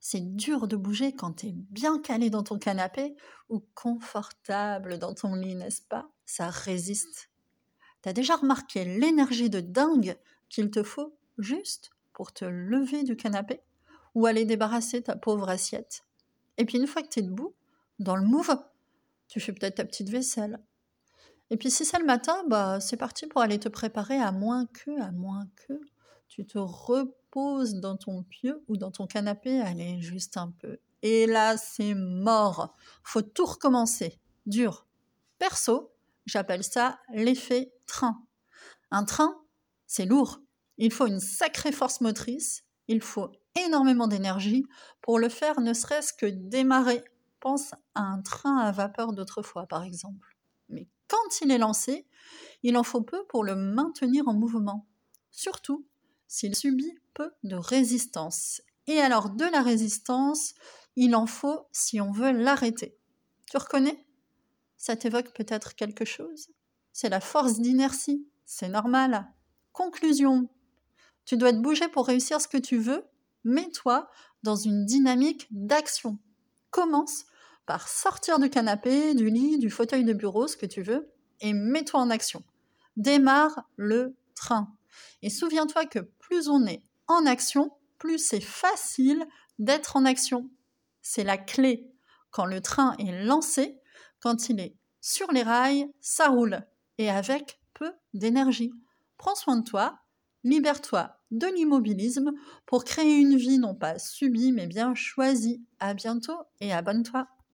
C'est dur de bouger quand tu es bien calé dans ton canapé ou confortable dans ton lit, n'est-ce pas? Ça résiste. T'as déjà remarqué l'énergie de dingue qu'il te faut juste pour te lever du canapé ou aller débarrasser ta pauvre assiette? Et puis une fois que tu es debout, dans le move, tu fais peut-être ta petite vaisselle. Et puis si c'est le matin, bah c'est parti pour aller te préparer à moins que, à moins que tu te reposes dans ton pieu ou dans ton canapé, allez, juste un peu. Et là, c'est mort. Faut tout recommencer. Dur. Perso, j'appelle ça l'effet train. Un train, c'est lourd. Il faut une sacrée force motrice. Il faut énormément d'énergie pour le faire, ne serait-ce que démarrer. Pense à un train à vapeur d'autrefois, par exemple. Mais quand il est lancé, il en faut peu pour le maintenir en mouvement. Surtout s'il subit de résistance. Et alors de la résistance, il en faut si on veut l'arrêter. Tu reconnais? Ça t'évoque peut-être quelque chose? C'est la force d'inertie. C'est normal. Conclusion. Tu dois te bouger pour réussir ce que tu veux. Mets-toi dans une dynamique d'action. Commence par sortir du canapé, du lit, du fauteuil de bureau, ce que tu veux, et mets-toi en action. Démarre le train. Et souviens-toi que plus on est en action, plus c'est facile d'être en action. C'est la clé. Quand le train est lancé, quand il est sur les rails, ça roule. Et avec peu d'énergie. Prends soin de toi, libère-toi de l'immobilisme pour créer une vie non pas subie mais bien choisie. À bientôt et abonne-toi.